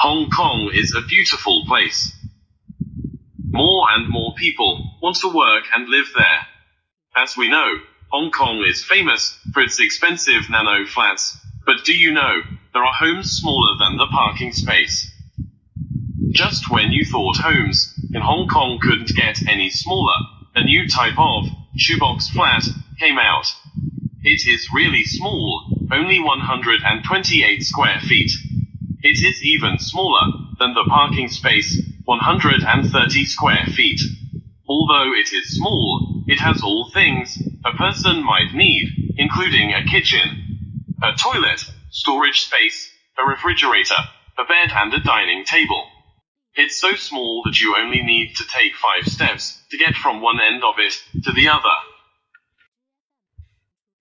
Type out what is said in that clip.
Hong Kong is a beautiful place. More and more people want to work and live there. As we know, Hong Kong is famous for its expensive nano flats, but do you know, there are homes smaller than the parking space? Just when you thought homes in Hong Kong couldn't get any smaller, a new type of shoebox flat came out. It is really small, only 128 square feet. It is even smaller than the parking space, 130 square feet. Although it is small, it has all things a person might need, including a kitchen, a toilet, storage space, a refrigerator, a bed and a dining table. It's so small that you only need to take five steps to get from one end of it to the other.